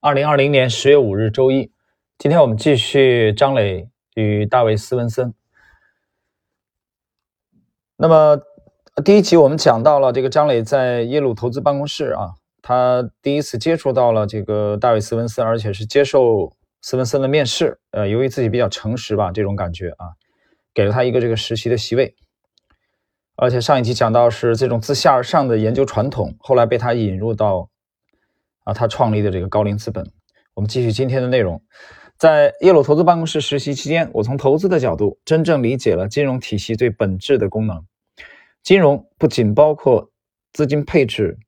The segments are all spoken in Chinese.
二零二零年十月五日周一，今天我们继续张磊与大卫·斯文森。那么第一集我们讲到了这个张磊在耶鲁投资办公室啊，他第一次接触到了这个大卫·斯文森，而且是接受斯文森的面试。呃，由于自己比较诚实吧，这种感觉啊，给了他一个这个实习的席位。而且上一集讲到是这种自下而上的研究传统，后来被他引入到啊他创立的这个高瓴资本。我们继续今天的内容，在耶鲁投资办公室实习期间，我从投资的角度真正理解了金融体系最本质的功能。金融不仅包括资金配置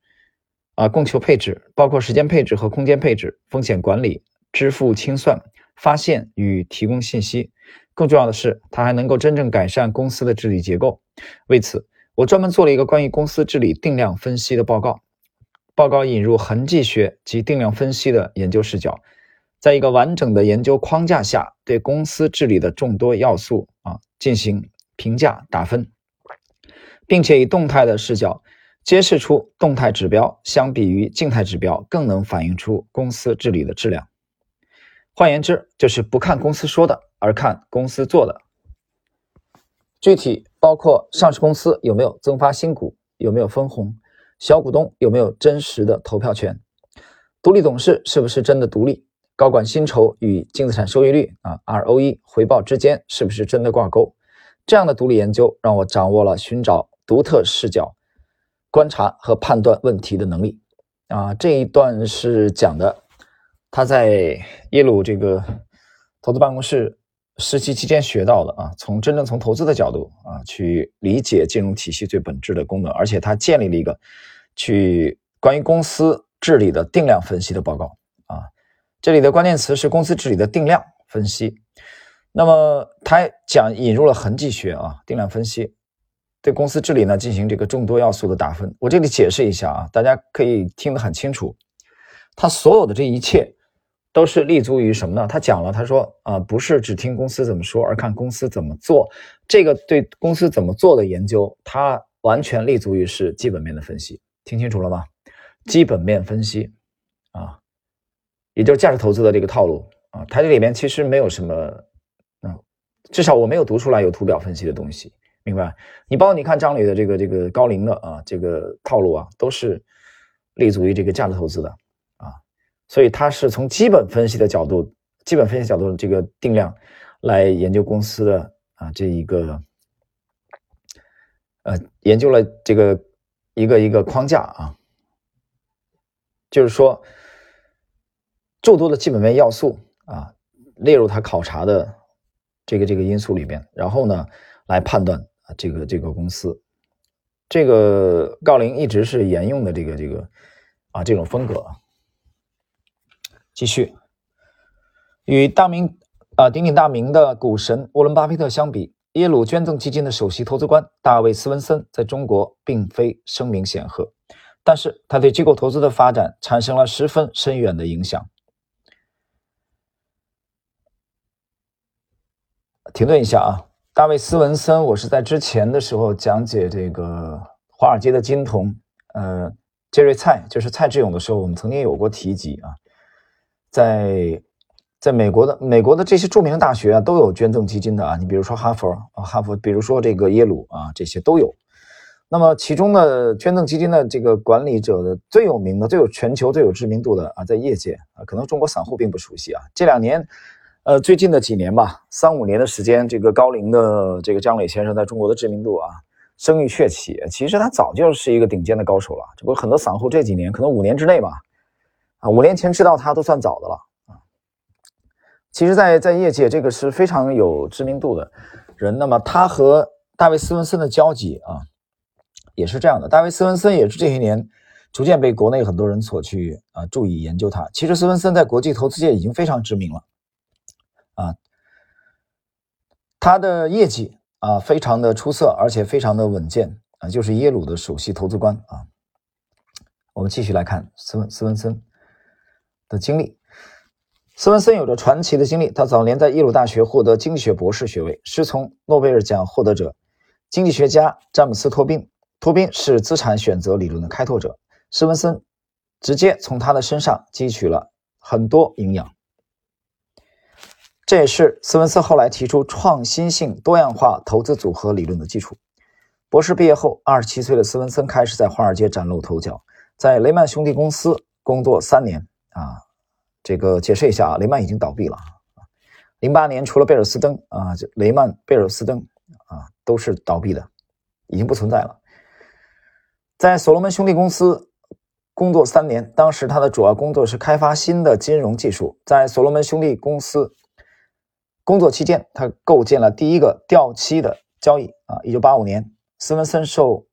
啊供求配置，包括时间配置和空间配置、风险管理、支付清算、发现与提供信息。更重要的是，它还能够真正改善公司的治理结构。为此，我专门做了一个关于公司治理定量分析的报告。报告引入痕迹学及定量分析的研究视角，在一个完整的研究框架下，对公司治理的众多要素啊进行评价打分，并且以动态的视角揭示出动态指标相比于静态指标更能反映出公司治理的质量。换言之，就是不看公司说的。而看公司做的，具体包括上市公司有没有增发新股，有没有分红，小股东有没有真实的投票权，独立董事是不是真的独立，高管薪酬与净资产收益率啊 ROE 回报之间是不是真的挂钩？这样的独立研究让我掌握了寻找独特视角、观察和判断问题的能力。啊，这一段是讲的他在耶鲁这个投资办公室。实习期间学到的啊，从真正从投资的角度啊去理解金融体系最本质的功能，而且他建立了一个去关于公司治理的定量分析的报告啊，这里的关键词是公司治理的定量分析。那么他讲引入了痕迹学啊，定量分析对公司治理呢进行这个众多要素的打分。我这里解释一下啊，大家可以听得很清楚，他所有的这一切。都是立足于什么呢？他讲了，他说啊，不是只听公司怎么说，而看公司怎么做。这个对公司怎么做的研究，它完全立足于是基本面的分析。听清楚了吗？基本面分析啊，也就是价值投资的这个套路啊。它这里面其实没有什么，嗯，至少我没有读出来有图表分析的东西，明白？你包括你看张磊的这个这个高瓴的啊，这个套路啊，都是立足于这个价值投资的。所以他是从基本分析的角度，基本分析角度这个定量来研究公司的啊这一个，呃，研究了这个一个一个框架啊，就是说众多的基本面要素啊列入他考察的这个这个因素里边，然后呢来判断啊这个这个公司，这个高瓴一直是沿用的这个这个啊这种风格。继续，与大名啊鼎鼎大名的股神沃伦·巴菲特相比，耶鲁捐赠基金的首席投资官大卫·斯文森在中国并非声名显赫，但是他对机构投资的发展产生了十分深远的影响。停顿一下啊，大卫·斯文森，我是在之前的时候讲解这个华尔街的金童，呃，杰瑞·蔡，就是蔡志勇的时候，我们曾经有过提及啊。在在美国的美国的这些著名的大学啊，都有捐赠基金的啊。你比如说哈佛啊，哈佛，比如说这个耶鲁啊，这些都有。那么其中的捐赠基金的这个管理者的最有名的、最有全球最有知名度的啊，在业界啊，可能中国散户并不熟悉啊。这两年，呃，最近的几年吧，三五年的时间，这个高龄的这个张磊先生在中国的知名度啊，声誉鹊起。其实他早就是一个顶尖的高手了，只不过很多散户这几年可能五年之内吧。啊，五年前知道他都算早的了啊。其实，在在业界，这个是非常有知名度的人。那么，他和大卫·斯文森的交集啊，也是这样的。大卫·斯文森也是这些年逐渐被国内很多人所去啊注意研究他。其实，斯文森在国际投资界已经非常知名了啊。他的业绩啊非常的出色，而且非常的稳健啊，就是耶鲁的首席投资官啊。我们继续来看斯文斯文森。的经历，斯文森有着传奇的经历。他早年在耶鲁大学获得经济学博士学位，师从诺贝尔奖获得者、经济学家詹姆斯·托宾。托宾是资产选择理论的开拓者，斯文森直接从他的身上汲取了很多营养。这也是斯文森后来提出创新性多样化投资组合理论的基础。博士毕业后，二十七岁的斯文森开始在华尔街崭露头角，在雷曼兄弟公司工作三年。啊，这个解释一下啊，雷曼已经倒闭了。零八年，除了贝尔斯登啊，就雷曼、贝尔斯登啊，都是倒闭的，已经不存在了。在所罗门兄弟公司工作三年，当时他的主要工作是开发新的金融技术。在所罗门兄弟公司。工作期间，他构建了第一个掉期的交易啊。一九八五年，斯文森受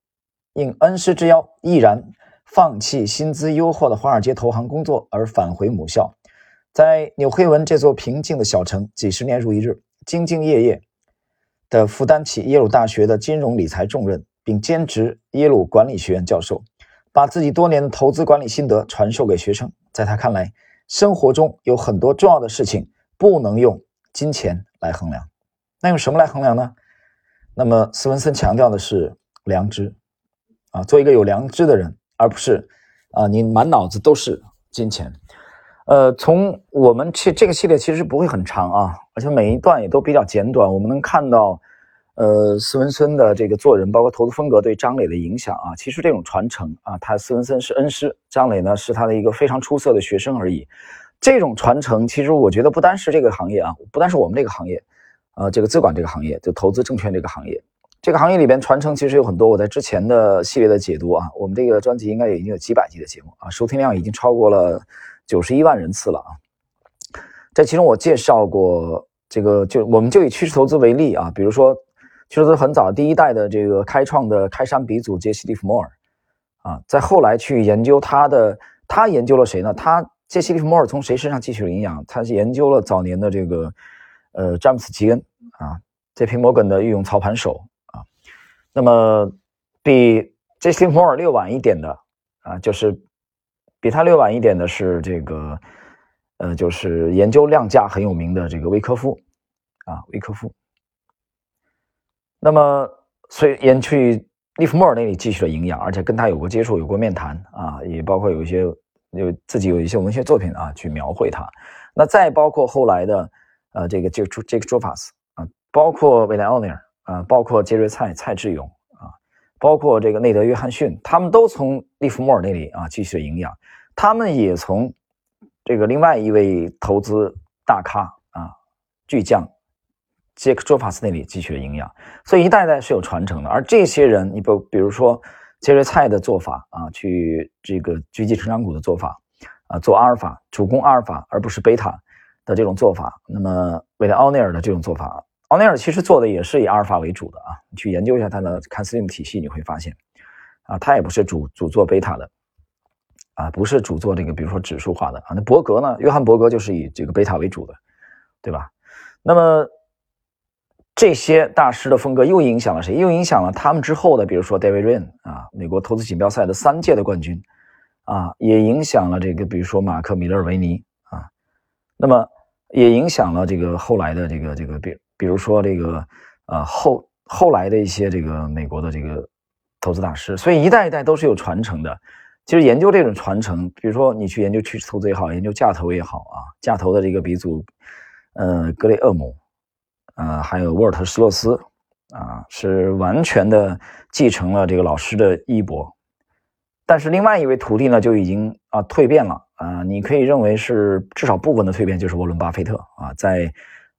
应恩师之邀，毅然放弃薪资优厚的华尔街投行工作，而返回母校，在纽黑文这座平静的小城，几十年如一日，兢兢业业地负担起耶鲁大学的金融理财重任，并兼职耶鲁管理学院教授，把自己多年的投资管理心得传授给学生。在他看来，生活中有很多重要的事情不能用。金钱来衡量，那用什么来衡量呢？那么斯文森强调的是良知啊，做一个有良知的人，而不是啊你满脑子都是金钱。呃，从我们去这个系列其实不会很长啊，而且每一段也都比较简短。我们能看到，呃，斯文森的这个做人，包括投资风格对张磊的影响啊，其实这种传承啊，他斯文森是恩师，张磊呢是他的一个非常出色的学生而已。这种传承，其实我觉得不单是这个行业啊，不单是我们这个行业，呃，这个资管这个行业，就投资证券这个行业，这个行业里边传承其实有很多。我在之前的系列的解读啊，我们这个专辑应该也已经有几百集的节目啊，收听量已经超过了九十一万人次了啊。在其中我介绍过这个，就我们就以趋势投资为例啊，比如说趋势投资很早第一代的这个开创的开山鼻祖杰西·利弗莫尔啊，在后来去研究他的，他研究了谁呢？他杰西·利弗莫尔从谁身上汲取了营养？他是研究了早年的这个，呃，詹姆斯·吉恩啊，这批摩根的御用操盘手。那么，比杰西·利弗莫尔略晚一点的啊，就是比他略晚一点的是这个，呃，就是研究量价很有名的这个威科夫啊，威科夫。那么，所以延去利弗莫尔那里汲取了营养，而且跟他有过接触，有过面谈啊，也包括有一些。有自己有一些文学作品啊，去描绘他。那再包括后来的，呃，这个就这个 Jofas 啊，包括韦莱奥尼尔啊，包括杰瑞蔡蔡志勇啊，包括这个内德约翰逊，他们都从利弗莫尔那里啊汲取营养。他们也从这个另外一位投资大咖啊巨匠杰克卓法斯那里汲取了营养。所以一代代是有传承的。而这些人，你不比如说。杰瑞蔡的做法啊，去这个狙击成长股的做法啊，做阿尔法主攻阿尔法而不是贝塔的这种做法。那么，为了奥尼尔的这种做法，奥尼尔其实做的也是以阿尔法为主的啊。你去研究一下他的看斯林体系，你会发现啊，他也不是主主做贝塔的啊，不是主做这个，比如说指数化的啊。那伯格呢？约翰伯格就是以这个贝塔为主的，对吧？那么。这些大师的风格又影响了谁？又影响了他们之后的，比如说 David Ryan 啊，美国投资锦标赛的三届的冠军啊，也影响了这个，比如说马克·米勒维尼啊，那么也影响了这个后来的这个这个，比比如说这个呃后后来的一些这个美国的这个投资大师，所以一代一代都是有传承的。其实研究这种传承，比如说你去研究趋势投资也好，研究价投也好啊，价投的这个鼻祖，呃，格雷厄姆。呃，还有沃尔特·施洛斯，啊，是完全的继承了这个老师的衣钵。但是另外一位徒弟呢，就已经啊蜕变了啊，你可以认为是至少部分的蜕变，就是沃伦·巴菲特啊，在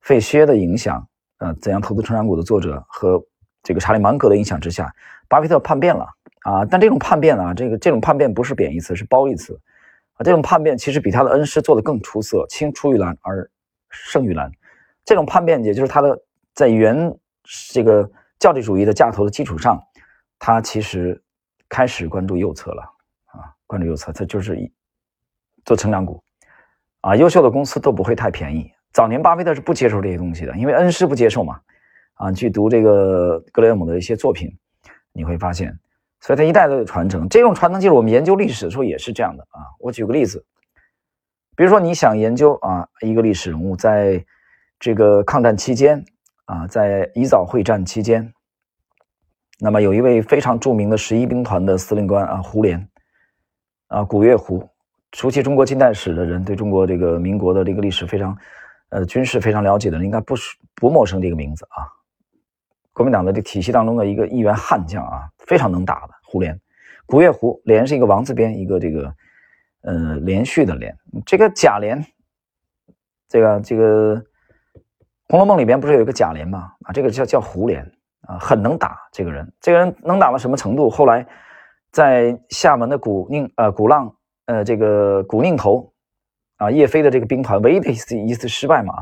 费歇的影响，呃，怎样投资成长股的作者和这个查理·芒格的影响之下，巴菲特叛变了啊。但这种叛变啊，这个这种叛变不是贬义词，是褒义词啊。这种叛变其实比他的恩师做的更出色，青出于蓝而胜于蓝。这种叛变，也就是他的在原这个教地主义的架头的基础上，他其实开始关注右侧了啊，关注右侧，他就是做成长股啊，优秀的公司都不会太便宜。早年巴菲特是不接受这些东西的，因为恩师不接受嘛啊。去读这个格雷厄姆的一些作品，你会发现，所以他一代都有传承。这种传承，就是我们研究历史的时候也是这样的啊。我举个例子，比如说你想研究啊一个历史人物在。这个抗战期间啊，在宜枣会战期间，那么有一位非常著名的十一兵团的司令官啊，胡琏啊，古月胡，熟悉中国近代史的人，对中国这个民国的这个历史非常，呃，军事非常了解的人，应该不是不陌生这个名字啊。国民党的这体系当中的一个一员悍将啊，非常能打的胡琏。古月胡连是一个王字边，一个这个呃连续的连。这个贾琏，这个这个《红楼梦》里边不是有一个贾琏吗？啊，这个叫叫胡琏啊，很能打。这个人，这个人能打到什么程度？后来在厦门的鼓宁呃鼓浪呃这个鼓宁头啊，叶飞的这个兵团唯一的一次一次失败嘛，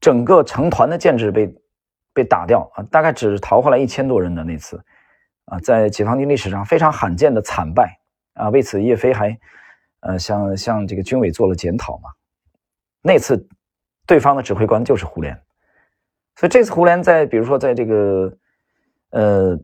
整个成团的建制被。被打掉啊，大概只逃回来一千多人的那次，啊，在解放军历史上非常罕见的惨败啊。为此，叶飞还呃向向这个军委做了检讨嘛。那次对方的指挥官就是胡琏，所以这次胡琏在比如说在这个呃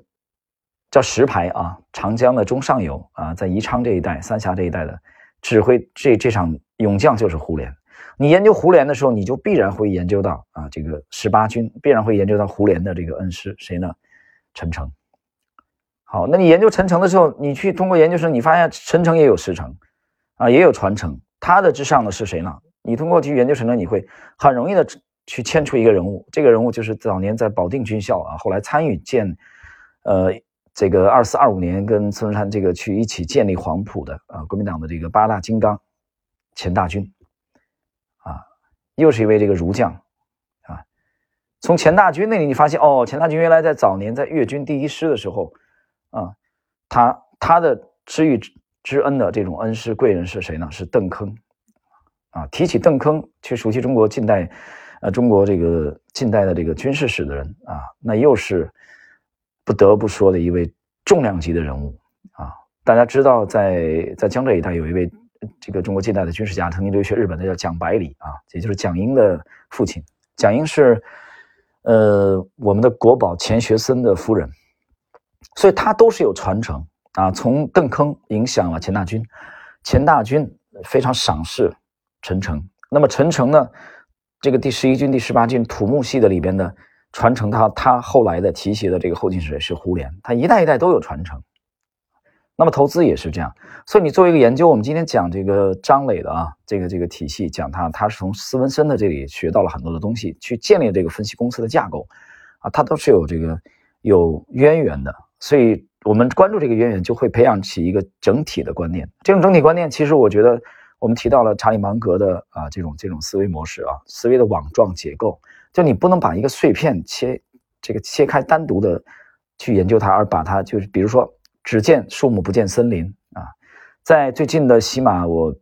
叫石牌啊，长江的中上游啊，在宜昌这一带、三峡这一带的指挥这这场勇将就是胡琏。你研究胡琏的时候，你就必然会研究到啊，这个十八军必然会研究到胡琏的这个恩师谁呢？陈诚。好，那你研究陈诚的时候，你去通过研究生，你发现陈诚也有师承啊，也有传承。他的之上的是谁呢？你通过去研究陈诚，你会很容易的去牵出一个人物，这个人物就是早年在保定军校啊，后来参与建，呃，这个二四二五年跟孙中山这个去一起建立黄埔的啊，国民党的这个八大金刚钱大钧。啊又是一位这个儒将，啊，从钱大钧那里你发现哦，钱大钧原来在早年在粤军第一师的时候，啊，他他的知遇之恩的这种恩师贵人是谁呢？是邓铿，啊，提起邓铿，去熟悉中国近代，呃，中国这个近代的这个军事史的人啊，那又是不得不说的一位重量级的人物啊。大家知道，在在江浙一带有一位。这个中国近代的军事家曾经留学日本的叫蒋百里啊，也就是蒋英的父亲。蒋英是呃我们的国宝钱学森的夫人，所以他都是有传承啊。从邓铿影响了钱大钧，钱大钧非常赏识陈诚。那么陈诚呢，这个第十一军、第十八军土木系的里边的传承，他他后来的提携的这个后进是是胡琏，他一代一代都有传承。那么投资也是这样，所以你作为一个研究，我们今天讲这个张磊的啊，这个这个体系，讲他他是从斯文森的这里学到了很多的东西，去建立这个分析公司的架构，啊，他都是有这个有渊源的，所以我们关注这个渊源，就会培养起一个整体的观念。这种整体观念，其实我觉得我们提到了查理芒格的啊这种这种思维模式啊，思维的网状结构，就你不能把一个碎片切这个切开单独的去研究它，而把它就是比如说。只见树木不见森林啊！在最近的喜马，我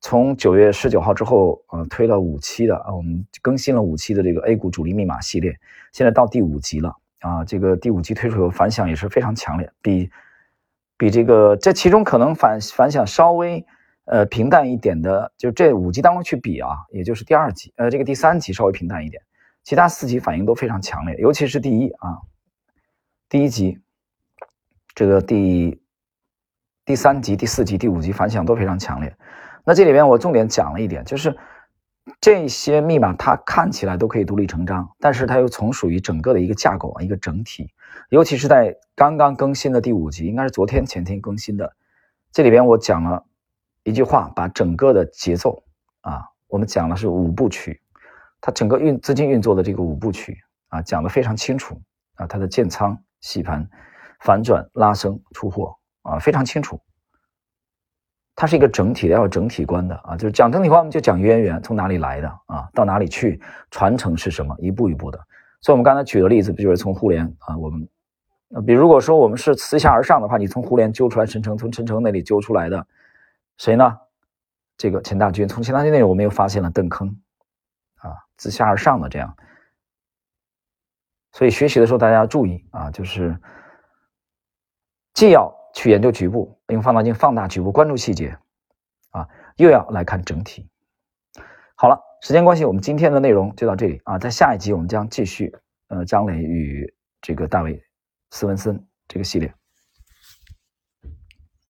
从九月十九号之后，呃，推了五期的啊，我们更新了五期的这个 A 股主力密码系列，现在到第五集了啊！这个第五集推出后反响也是非常强烈，比比这个这其中可能反反响稍微呃平淡一点的，就这五集当中去比啊，也就是第二集，呃，这个第三集稍微平淡一点，其他四级反应都非常强烈，尤其是第一啊，第一集。这个第第三集、第四集、第五集反响都非常强烈。那这里边我重点讲了一点，就是这些密码它看起来都可以独立成章，但是它又从属于整个的一个架构啊，一个整体。尤其是在刚刚更新的第五集，应该是昨天前天更新的，这里边我讲了一句话，把整个的节奏啊，我们讲的是五部曲，它整个运资金运作的这个五部曲啊，讲的非常清楚啊，它的建仓洗盘。反转、拉升、出货啊，非常清楚。它是一个整体的，要有整体观的啊。就是讲整体观，我们就讲渊源从哪里来的啊，到哪里去，传承是什么，一步一步的。所以，我们刚才举的例子，不就是从互联啊？我们，比如果说我们是自下而上的话，你从互联揪出来陈诚，从陈诚那里揪出来的谁呢？这个钱大钧，从钱大钧那里，我们又发现了邓铿啊，自下而上的这样。所以学习的时候，大家要注意啊，就是。既要去研究局部，用放大镜放大局部，关注细节，啊，又要来看整体。好了，时间关系，我们今天的内容就到这里啊。在下一集，我们将继续呃张磊与这个大卫斯文森这个系列。